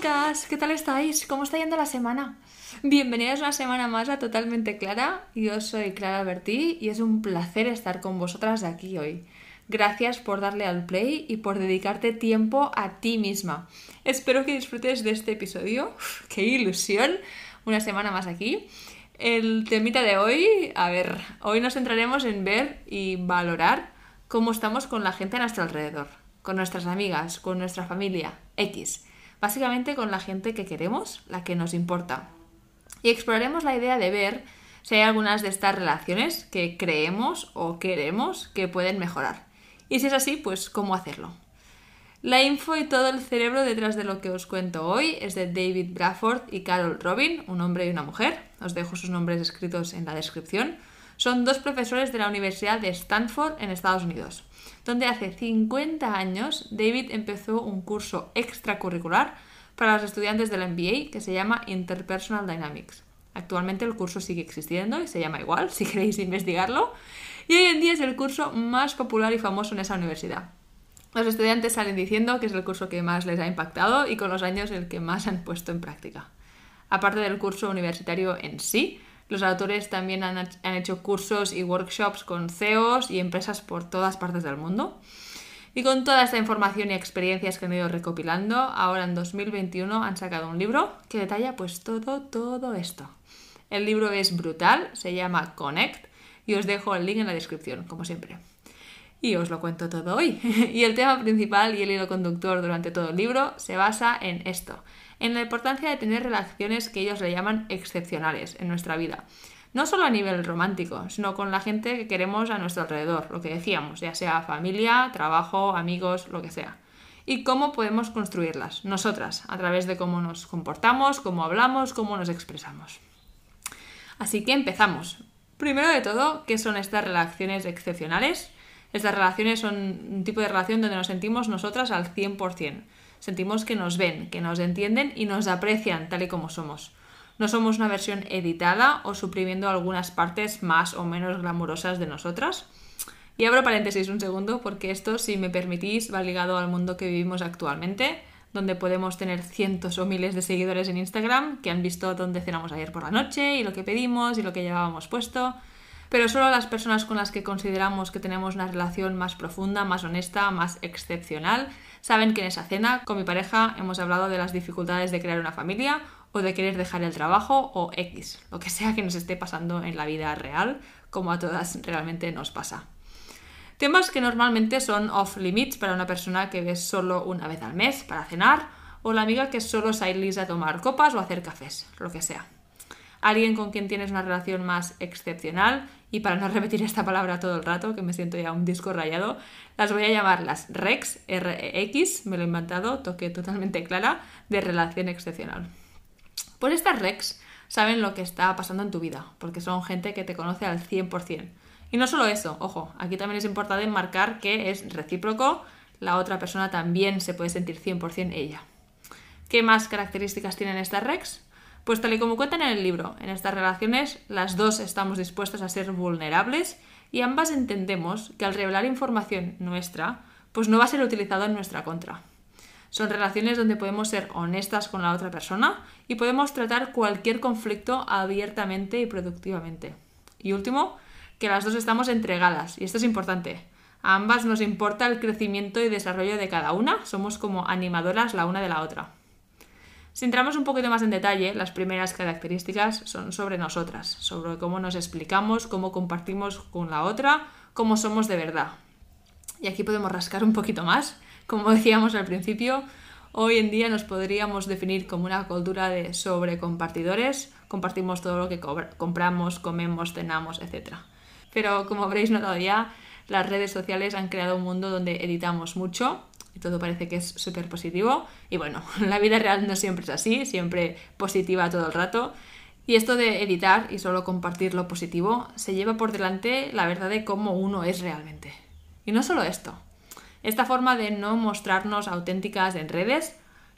chicas, ¿qué tal estáis? ¿Cómo está yendo la semana? Bienvenidas una semana más a Totalmente Clara. Yo soy Clara Bertí y es un placer estar con vosotras aquí hoy. Gracias por darle al play y por dedicarte tiempo a ti misma. Espero que disfrutes de este episodio. ¡Qué ilusión! Una semana más aquí. El temita de hoy, a ver, hoy nos centraremos en ver y valorar cómo estamos con la gente a nuestro alrededor, con nuestras amigas, con nuestra familia, X. Básicamente con la gente que queremos, la que nos importa. Y exploraremos la idea de ver si hay algunas de estas relaciones que creemos o queremos que pueden mejorar. Y si es así, pues cómo hacerlo. La info y todo el cerebro detrás de lo que os cuento hoy es de David Bradford y Carol Robin, un hombre y una mujer. Os dejo sus nombres escritos en la descripción. Son dos profesores de la Universidad de Stanford en Estados Unidos donde hace 50 años David empezó un curso extracurricular para los estudiantes de la MBA que se llama Interpersonal Dynamics. Actualmente el curso sigue existiendo y se llama igual, si queréis investigarlo, y hoy en día es el curso más popular y famoso en esa universidad. Los estudiantes salen diciendo que es el curso que más les ha impactado y con los años el que más han puesto en práctica. Aparte del curso universitario en sí, los autores también han, hecho cursos y workshops con CEOs y empresas por todas partes del mundo. Y con toda esta información y experiencias que han ido recopilando, ahora en 2021 han sacado un libro que detalla pues todo, todo esto. El libro es brutal, se llama Connect y os dejo el link en la descripción, como siempre. Y os lo cuento todo hoy. y el tema principal y el hilo conductor durante todo el libro se basa en esto, en la importancia de tener relaciones que ellos le llaman excepcionales en nuestra vida. No solo a nivel romántico, sino con la gente que queremos a nuestro alrededor, lo que decíamos, ya sea familia, trabajo, amigos, lo que sea. Y cómo podemos construirlas, nosotras, a través de cómo nos comportamos, cómo hablamos, cómo nos expresamos. Así que empezamos. Primero de todo, ¿qué son estas relaciones excepcionales? Estas relaciones son un tipo de relación donde nos sentimos nosotras al 100% sentimos que nos ven, que nos entienden y nos aprecian tal y como somos. No somos una versión editada o suprimiendo algunas partes más o menos glamurosas de nosotras. Y abro paréntesis un segundo porque esto, si me permitís, va ligado al mundo que vivimos actualmente, donde podemos tener cientos o miles de seguidores en Instagram que han visto dónde cenamos ayer por la noche y lo que pedimos y lo que llevábamos puesto pero solo las personas con las que consideramos que tenemos una relación más profunda, más honesta, más excepcional, saben que en esa cena con mi pareja hemos hablado de las dificultades de crear una familia o de querer dejar el trabajo o X, lo que sea que nos esté pasando en la vida real, como a todas realmente nos pasa. Temas que normalmente son off limits para una persona que ves solo una vez al mes para cenar o la amiga que solo sale a tomar copas o hacer cafés, lo que sea alguien con quien tienes una relación más excepcional, y para no repetir esta palabra todo el rato, que me siento ya un disco rayado, las voy a llamar las REX, R-E-X, me lo he inventado, toque totalmente clara, de relación excepcional. Pues estas REX saben lo que está pasando en tu vida, porque son gente que te conoce al 100%. Y no solo eso, ojo, aquí también es importante marcar que es recíproco, la otra persona también se puede sentir 100% ella. ¿Qué más características tienen estas REX? Pues tal y como cuentan en el libro, en estas relaciones las dos estamos dispuestas a ser vulnerables y ambas entendemos que al revelar información nuestra, pues no va a ser utilizado en nuestra contra. Son relaciones donde podemos ser honestas con la otra persona y podemos tratar cualquier conflicto abiertamente y productivamente. Y último, que las dos estamos entregadas, y esto es importante. A ambas nos importa el crecimiento y desarrollo de cada una, somos como animadoras la una de la otra. Si entramos un poquito más en detalle, las primeras características son sobre nosotras, sobre cómo nos explicamos, cómo compartimos con la otra, cómo somos de verdad. Y aquí podemos rascar un poquito más. Como decíamos al principio, hoy en día nos podríamos definir como una cultura de sobrecompartidores. Compartimos todo lo que compramos, comemos, cenamos, etc. Pero como habréis notado ya, las redes sociales han creado un mundo donde editamos mucho, y todo parece que es súper positivo. Y bueno, la vida real no siempre es así, siempre positiva todo el rato. Y esto de editar y solo compartir lo positivo se lleva por delante la verdad de cómo uno es realmente. Y no solo esto. Esta forma de no mostrarnos auténticas en redes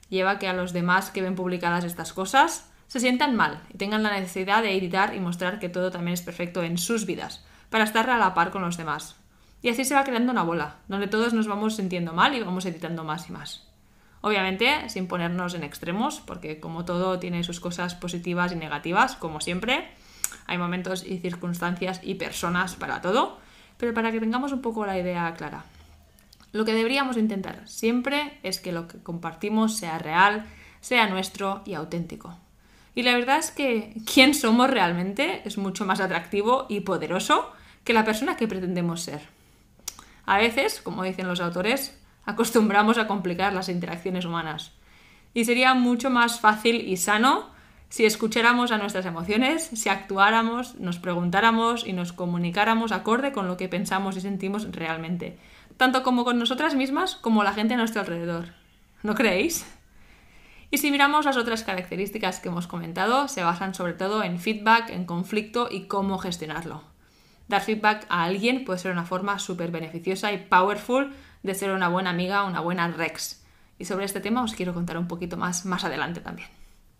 lleva a que a los demás que ven publicadas estas cosas se sientan mal y tengan la necesidad de editar y mostrar que todo también es perfecto en sus vidas, para estar a la par con los demás. Y así se va creando una bola, donde todos nos vamos sintiendo mal y vamos editando más y más. Obviamente, sin ponernos en extremos, porque como todo tiene sus cosas positivas y negativas, como siempre, hay momentos y circunstancias y personas para todo, pero para que tengamos un poco la idea clara. Lo que deberíamos intentar siempre es que lo que compartimos sea real, sea nuestro y auténtico. Y la verdad es que quién somos realmente es mucho más atractivo y poderoso que la persona que pretendemos ser. A veces, como dicen los autores, acostumbramos a complicar las interacciones humanas. Y sería mucho más fácil y sano si escucháramos a nuestras emociones, si actuáramos, nos preguntáramos y nos comunicáramos acorde con lo que pensamos y sentimos realmente, tanto como con nosotras mismas como la gente a nuestro alrededor. ¿No creéis? Y si miramos las otras características que hemos comentado, se basan sobre todo en feedback, en conflicto y cómo gestionarlo. Dar feedback a alguien puede ser una forma súper beneficiosa y powerful de ser una buena amiga, una buena Rex. Y sobre este tema os quiero contar un poquito más más adelante también.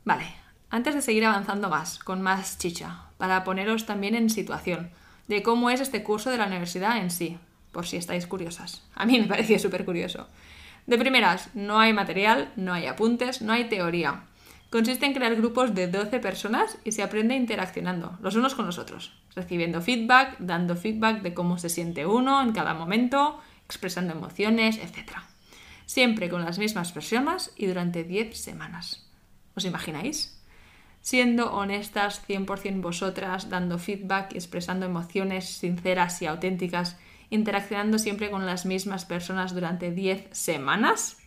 Vale, antes de seguir avanzando más, con más chicha, para poneros también en situación de cómo es este curso de la universidad en sí, por si estáis curiosas. A mí me parecía súper curioso. De primeras, no hay material, no hay apuntes, no hay teoría. Consiste en crear grupos de 12 personas y se aprende interaccionando, los unos con los otros, recibiendo feedback, dando feedback de cómo se siente uno en cada momento, expresando emociones, etc. Siempre con las mismas personas y durante 10 semanas. ¿Os imagináis? Siendo honestas 100% vosotras, dando feedback expresando emociones sinceras y auténticas interaccionando siempre con las mismas personas durante 10 semanas.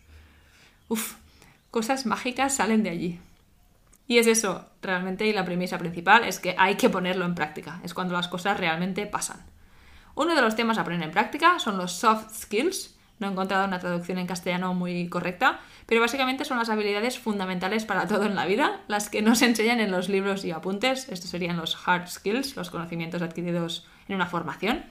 Uf, cosas mágicas salen de allí. Y es eso, realmente, y la premisa principal es que hay que ponerlo en práctica, es cuando las cosas realmente pasan. Uno de los temas a poner en práctica son los soft skills. No he encontrado una traducción en castellano muy correcta, pero básicamente son las habilidades fundamentales para todo en la vida, las que no se enseñan en los libros y apuntes. Estos serían los hard skills, los conocimientos adquiridos en una formación.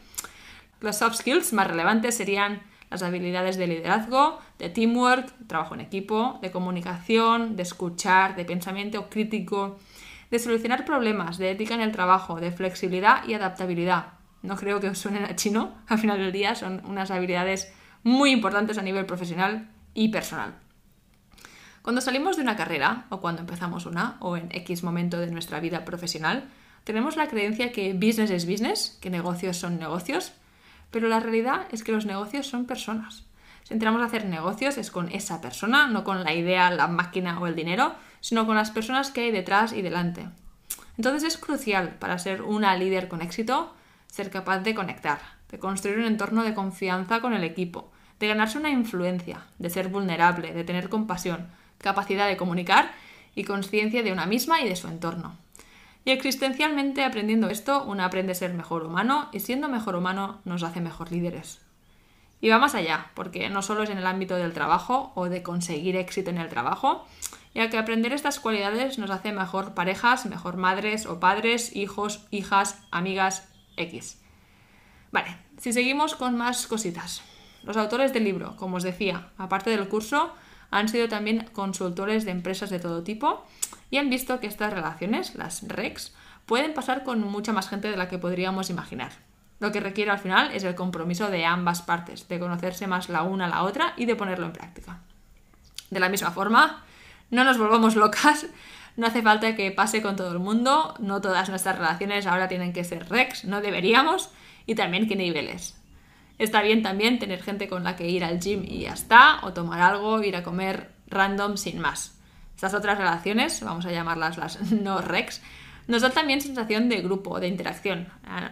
Los soft skills más relevantes serían las habilidades de liderazgo, de teamwork, trabajo en equipo, de comunicación, de escuchar, de pensamiento crítico, de solucionar problemas, de ética en el trabajo, de flexibilidad y adaptabilidad. No creo que os suenen a chino, al final del día son unas habilidades muy importantes a nivel profesional y personal. Cuando salimos de una carrera, o cuando empezamos una, o en X momento de nuestra vida profesional, tenemos la creencia que business es business, que negocios son negocios, pero la realidad es que los negocios son personas. Si entramos a hacer negocios es con esa persona, no con la idea, la máquina o el dinero, sino con las personas que hay detrás y delante. Entonces es crucial para ser una líder con éxito ser capaz de conectar, de construir un entorno de confianza con el equipo, de ganarse una influencia, de ser vulnerable, de tener compasión, capacidad de comunicar y conciencia de una misma y de su entorno. Y existencialmente aprendiendo esto, uno aprende a ser mejor humano y siendo mejor humano nos hace mejor líderes. Y va más allá, porque no solo es en el ámbito del trabajo o de conseguir éxito en el trabajo, ya que aprender estas cualidades nos hace mejor parejas, mejor madres o padres, hijos, hijas, amigas, X. Vale, si seguimos con más cositas. Los autores del libro, como os decía, aparte del curso, han sido también consultores de empresas de todo tipo y han visto que estas relaciones, las REX, pueden pasar con mucha más gente de la que podríamos imaginar. Lo que requiere al final es el compromiso de ambas partes, de conocerse más la una a la otra y de ponerlo en práctica. De la misma forma, no nos volvamos locas, no hace falta que pase con todo el mundo, no todas nuestras relaciones ahora tienen que ser REX, no deberíamos, y también qué niveles. Está bien también tener gente con la que ir al gym y ya está, o tomar algo, ir a comer random sin más. Estas otras relaciones, vamos a llamarlas las no rex, nos dan también sensación de grupo, de interacción.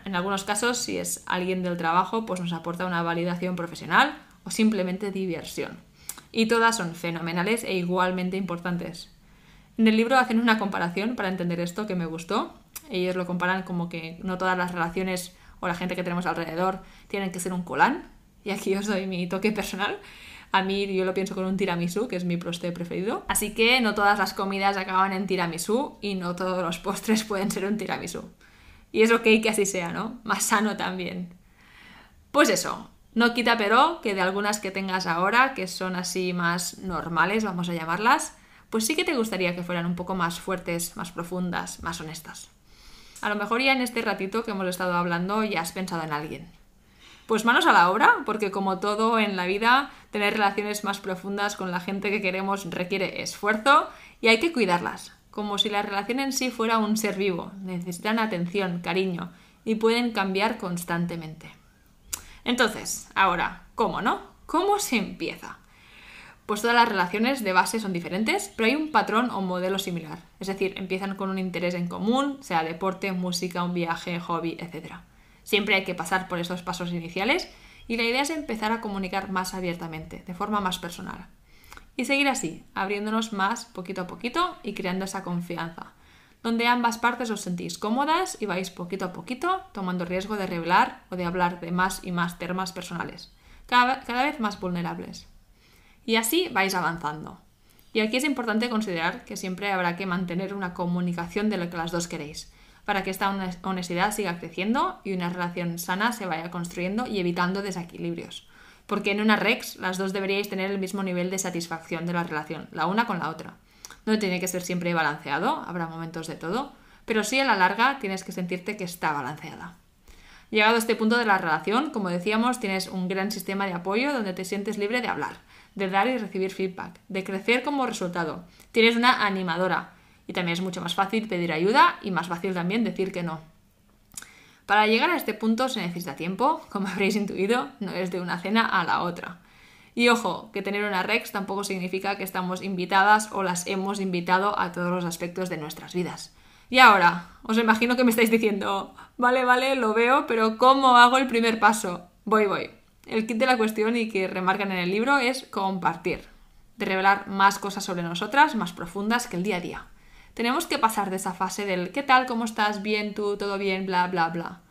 En algunos casos, si es alguien del trabajo, pues nos aporta una validación profesional o simplemente diversión. Y todas son fenomenales e igualmente importantes. En el libro hacen una comparación para entender esto que me gustó. Ellos lo comparan como que no todas las relaciones o la gente que tenemos alrededor tienen que ser un colán. Y aquí os doy mi toque personal. A mí yo lo pienso con un tiramisú, que es mi postre preferido. Así que no todas las comidas acaban en tiramisú y no todos los postres pueden ser un tiramisú. Y es ok que así sea, ¿no? Más sano también. Pues eso, no quita pero que de algunas que tengas ahora, que son así más normales, vamos a llamarlas, pues sí que te gustaría que fueran un poco más fuertes, más profundas, más honestas. A lo mejor ya en este ratito que hemos estado hablando ya has pensado en alguien. Pues manos a la obra, porque como todo en la vida, tener relaciones más profundas con la gente que queremos requiere esfuerzo y hay que cuidarlas, como si la relación en sí fuera un ser vivo. Necesitan atención, cariño y pueden cambiar constantemente. Entonces, ahora, ¿cómo no? ¿Cómo se empieza? Pues todas las relaciones de base son diferentes, pero hay un patrón o modelo similar. Es decir, empiezan con un interés en común, sea deporte, música, un viaje, hobby, etc. Siempre hay que pasar por esos pasos iniciales y la idea es empezar a comunicar más abiertamente, de forma más personal. Y seguir así, abriéndonos más poquito a poquito y creando esa confianza, donde ambas partes os sentís cómodas y vais poquito a poquito tomando riesgo de revelar o de hablar de más y más temas personales, cada, cada vez más vulnerables. Y así vais avanzando. Y aquí es importante considerar que siempre habrá que mantener una comunicación de lo que las dos queréis, para que esta honestidad siga creciendo y una relación sana se vaya construyendo y evitando desequilibrios. Porque en una REX las dos deberíais tener el mismo nivel de satisfacción de la relación, la una con la otra. No tiene que ser siempre balanceado, habrá momentos de todo, pero sí a la larga tienes que sentirte que está balanceada. Llegado a este punto de la relación, como decíamos, tienes un gran sistema de apoyo donde te sientes libre de hablar, de dar y recibir feedback, de crecer como resultado. Tienes una animadora y también es mucho más fácil pedir ayuda y más fácil también decir que no. Para llegar a este punto se necesita tiempo, como habréis intuido, no es de una cena a la otra. Y ojo, que tener una Rex tampoco significa que estamos invitadas o las hemos invitado a todos los aspectos de nuestras vidas. Y ahora, os imagino que me estáis diciendo, vale, vale, lo veo, pero ¿cómo hago el primer paso? Voy, voy. El kit de la cuestión y que remarcan en el libro es compartir, de revelar más cosas sobre nosotras, más profundas que el día a día. Tenemos que pasar de esa fase del ¿qué tal? ¿Cómo estás? Bien, tú, todo bien, bla, bla, bla.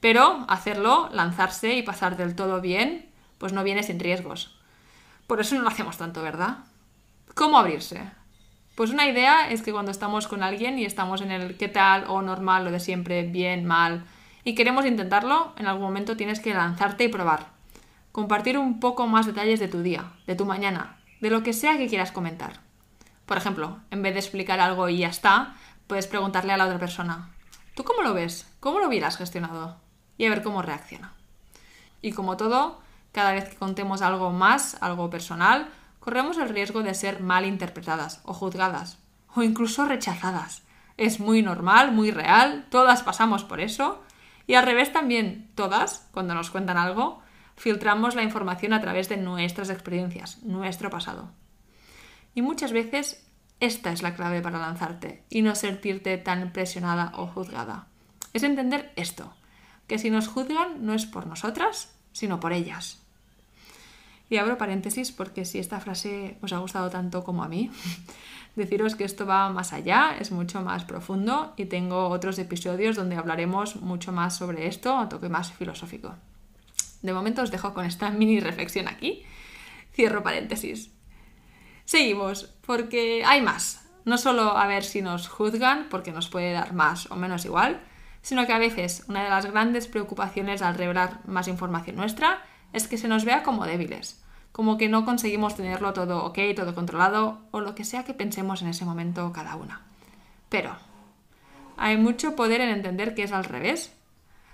Pero hacerlo, lanzarse y pasar del todo bien, pues no viene sin riesgos. Por eso no lo hacemos tanto, ¿verdad? ¿Cómo abrirse? Pues una idea es que cuando estamos con alguien y estamos en el qué tal o normal, lo de siempre, bien, mal, y queremos intentarlo, en algún momento tienes que lanzarte y probar compartir un poco más detalles de tu día, de tu mañana, de lo que sea que quieras comentar. Por ejemplo, en vez de explicar algo y ya está, puedes preguntarle a la otra persona, ¿tú cómo lo ves? ¿Cómo lo hubieras gestionado? Y a ver cómo reacciona. Y como todo, cada vez que contemos algo más, algo personal, corremos el riesgo de ser mal interpretadas o juzgadas o incluso rechazadas. Es muy normal, muy real, todas pasamos por eso. Y al revés también, todas, cuando nos cuentan algo, filtramos la información a través de nuestras experiencias, nuestro pasado. Y muchas veces esta es la clave para lanzarte y no sentirte tan presionada o juzgada. Es entender esto, que si nos juzgan no es por nosotras, sino por ellas. Y abro paréntesis porque si esta frase os ha gustado tanto como a mí, deciros que esto va más allá, es mucho más profundo y tengo otros episodios donde hablaremos mucho más sobre esto a toque más filosófico. De momento os dejo con esta mini reflexión aquí. Cierro paréntesis. Seguimos, porque hay más. No solo a ver si nos juzgan, porque nos puede dar más o menos igual, sino que a veces una de las grandes preocupaciones al revelar más información nuestra es que se nos vea como débiles, como que no conseguimos tenerlo todo ok, todo controlado, o lo que sea que pensemos en ese momento cada una. Pero hay mucho poder en entender que es al revés,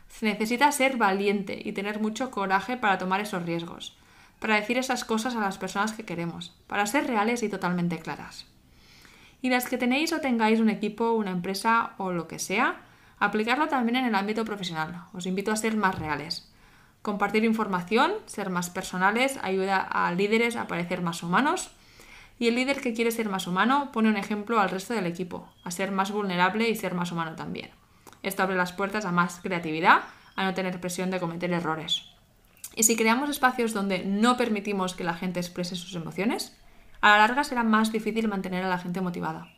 se necesita ser valiente y tener mucho coraje para tomar esos riesgos, para decir esas cosas a las personas que queremos, para ser reales y totalmente claras. Y las que tenéis o tengáis un equipo, una empresa o lo que sea, aplicarlo también en el ámbito profesional. Os invito a ser más reales. Compartir información, ser más personales, ayuda a líderes a parecer más humanos. Y el líder que quiere ser más humano pone un ejemplo al resto del equipo, a ser más vulnerable y ser más humano también. Esto abre las puertas a más creatividad, a no tener presión de cometer errores. Y si creamos espacios donde no permitimos que la gente exprese sus emociones, a la larga será más difícil mantener a la gente motivada.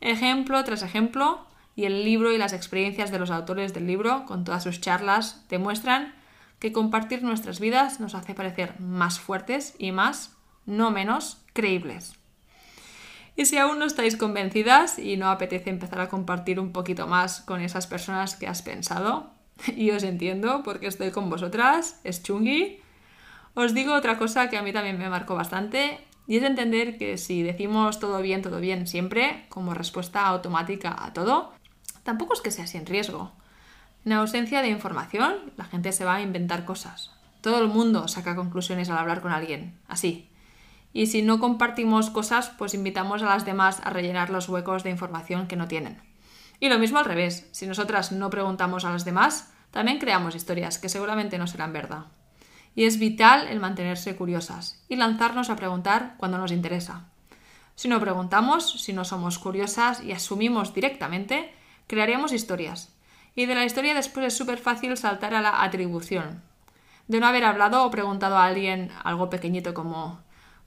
Ejemplo tras ejemplo, y el libro y las experiencias de los autores del libro, con todas sus charlas, demuestran que compartir nuestras vidas nos hace parecer más fuertes y más, no menos, creíbles. Y si aún no estáis convencidas y no apetece empezar a compartir un poquito más con esas personas que has pensado, y os entiendo porque estoy con vosotras, es chungui, os digo otra cosa que a mí también me marcó bastante y es entender que si decimos todo bien, todo bien siempre, como respuesta automática a todo, tampoco es que sea sin riesgo. En ausencia de información, la gente se va a inventar cosas. Todo el mundo saca conclusiones al hablar con alguien, así. Y si no compartimos cosas, pues invitamos a las demás a rellenar los huecos de información que no tienen. Y lo mismo al revés, si nosotras no preguntamos a las demás, también creamos historias que seguramente no serán verdad. Y es vital el mantenerse curiosas y lanzarnos a preguntar cuando nos interesa. Si no preguntamos, si no somos curiosas y asumimos directamente, crearemos historias. Y de la historia después es súper fácil saltar a la atribución. De no haber hablado o preguntado a alguien algo pequeñito como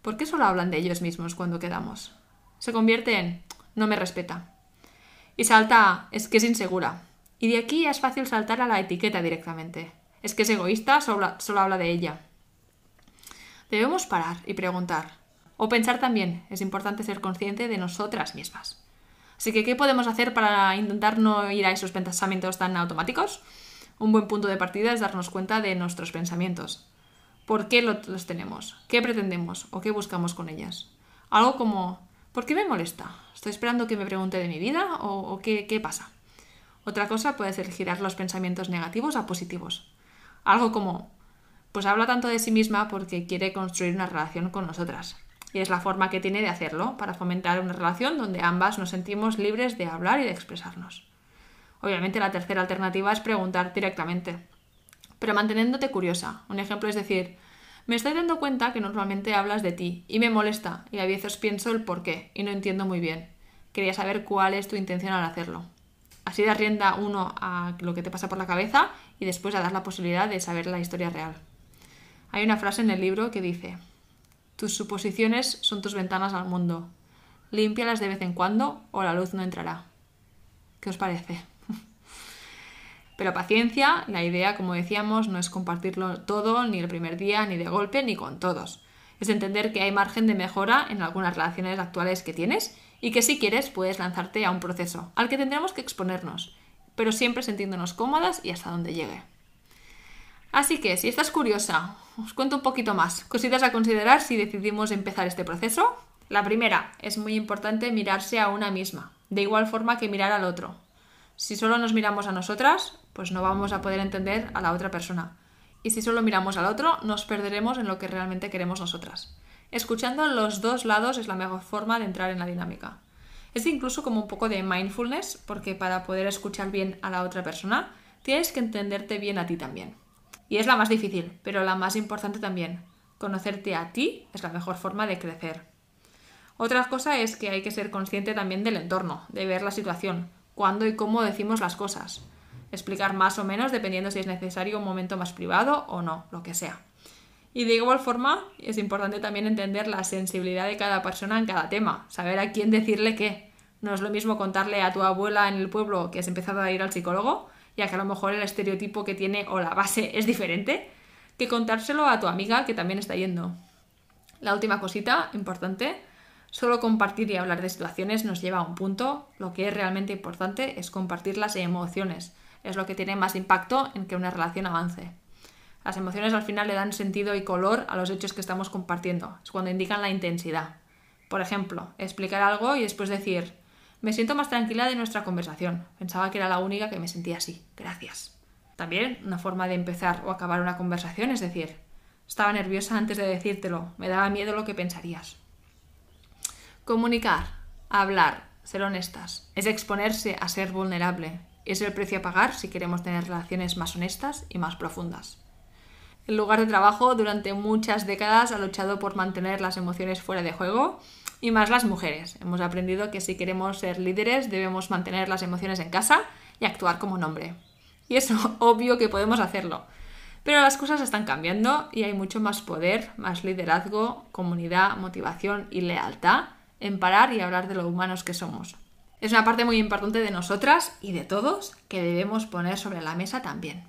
¿por qué solo hablan de ellos mismos cuando quedamos? Se convierte en no me respeta. Y salta es que es insegura. Y de aquí es fácil saltar a la etiqueta directamente. Es que es egoísta, solo, solo habla de ella. Debemos parar y preguntar. O pensar también, es importante ser consciente de nosotras mismas. Así que, ¿qué podemos hacer para intentar no ir a esos pensamientos tan automáticos? Un buen punto de partida es darnos cuenta de nuestros pensamientos. ¿Por qué los tenemos? ¿Qué pretendemos o qué buscamos con ellas? Algo como, ¿por qué me molesta? ¿Estoy esperando que me pregunte de mi vida o, qué pasa? Otra cosa puede ser girar los pensamientos negativos a positivos. Algo como, pues habla tanto de sí misma porque quiere construir una relación con nosotras. Y es la forma que tiene de hacerlo, para fomentar una relación donde ambas nos sentimos libres de hablar y de expresarnos. Obviamente la tercera alternativa es preguntar directamente, pero manteniéndote curiosa. Un ejemplo es decir, me estoy dando cuenta que normalmente hablas de ti y me molesta y a veces pienso el por qué y no entiendo muy bien. Quería saber cuál es tu intención al hacerlo. Así da rienda uno a lo que te pasa por la cabeza y después a dar la posibilidad de saber la historia real. Hay una frase en el libro que dice, tus suposiciones son tus ventanas al mundo. Límpialas de vez en cuando o la luz no entrará. ¿Qué os parece? Pero paciencia, la idea, como decíamos, no es compartirlo todo ni el primer día, ni de golpe, ni con todos. Es entender que hay margen de mejora en algunas relaciones actuales que tienes y que si quieres puedes lanzarte a un proceso al que tendremos que exponernos, pero siempre sintiéndonos cómodas y hasta donde llegue. Así que, si estás curiosa, os cuento un poquito más. Cositas a considerar si decidimos empezar este proceso. La primera, es muy importante mirarse a una misma, de igual forma que mirar al otro. Si solo nos miramos a nosotras, pues no vamos a poder entender a la otra persona. Y si solo miramos al otro, nos perderemos en lo que realmente queremos nosotras. Escuchando los dos lados es la mejor forma de entrar en la dinámica. Es incluso como un poco de mindfulness, porque para poder escuchar bien a la otra persona, tienes que entenderte bien a ti también. Y es la más difícil, pero la más importante también. Conocerte a ti es la mejor forma de crecer. Otra cosa es que hay que ser consciente también del entorno, de ver la situación, cuándo y cómo decimos las cosas. Explicar más o menos dependiendo si es necesario un momento más privado o no, lo que sea. Y de igual forma, es importante también entender la sensibilidad de cada persona en cada tema, saber a quién decirle qué. No es lo mismo contarle a tu abuela en el pueblo que has empezado a ir al psicólogo ya que a lo mejor el estereotipo que tiene o la base es diferente, que contárselo a tu amiga que también está yendo. La última cosita importante, solo compartir y hablar de situaciones nos lleva a un punto, lo que es realmente importante es compartir las emociones, es lo que tiene más impacto en que una relación avance. Las emociones al final le dan sentido y color a los hechos que estamos compartiendo, es cuando indican la intensidad. Por ejemplo, explicar algo y después decir, me siento más tranquila de nuestra conversación. Pensaba que era la única que me sentía así. Gracias. También una forma de empezar o acabar una conversación es decir, estaba nerviosa antes de decírtelo, me daba miedo lo que pensarías. Comunicar, hablar, ser honestas, es exponerse a ser vulnerable. Es el precio a pagar si queremos tener relaciones más honestas y más profundas. El lugar de trabajo durante muchas décadas ha luchado por mantener las emociones fuera de juego y más las mujeres. Hemos aprendido que si queremos ser líderes debemos mantener las emociones en casa y actuar como un hombre. Y es obvio que podemos hacerlo. Pero las cosas están cambiando y hay mucho más poder, más liderazgo, comunidad, motivación y lealtad en parar y hablar de lo humanos que somos. Es una parte muy importante de nosotras y de todos que debemos poner sobre la mesa también.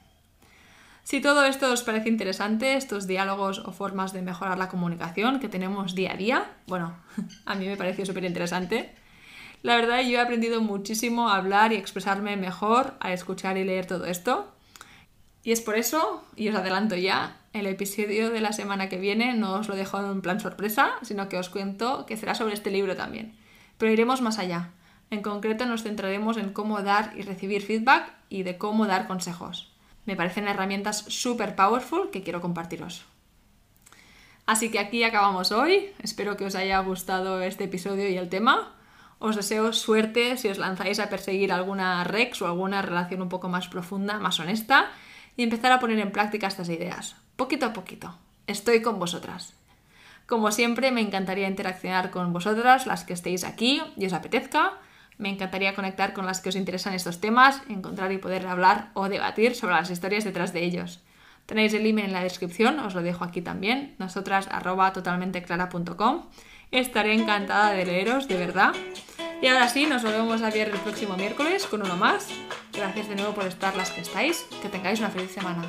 Si todo esto os parece interesante, estos diálogos o formas de mejorar la comunicación que tenemos día a día, bueno, a mí me pareció súper interesante. La verdad, yo he aprendido muchísimo a hablar y expresarme mejor al escuchar y leer todo esto. Y es por eso, y os adelanto ya, el episodio de la semana que viene no os lo dejo en plan sorpresa, sino que os cuento que será sobre este libro también. Pero iremos más allá. En concreto nos centraremos en cómo dar y recibir feedback y de cómo dar consejos. Me parecen herramientas súper powerful que quiero compartiros. Así que aquí acabamos hoy. Espero que os haya gustado este episodio y el tema. Os deseo suerte si os lanzáis a perseguir alguna Rex o alguna relación un poco más profunda, más honesta, y empezar a poner en práctica estas ideas, poquito a poquito. Estoy con vosotras. Como siempre, me encantaría interaccionar con vosotras, las que estéis aquí y os apetezca. Me encantaría conectar con las que os interesan estos temas, encontrar y poder hablar o debatir sobre las historias detrás de ellos. Tenéis el email en la descripción, os lo dejo aquí también, nosotras arroba totalmenteclara.com. Estaré encantada de leeros, de verdad. Y ahora sí, nos volvemos a ver el próximo miércoles con uno más. Gracias de nuevo por estar las que estáis. Que tengáis una feliz semana.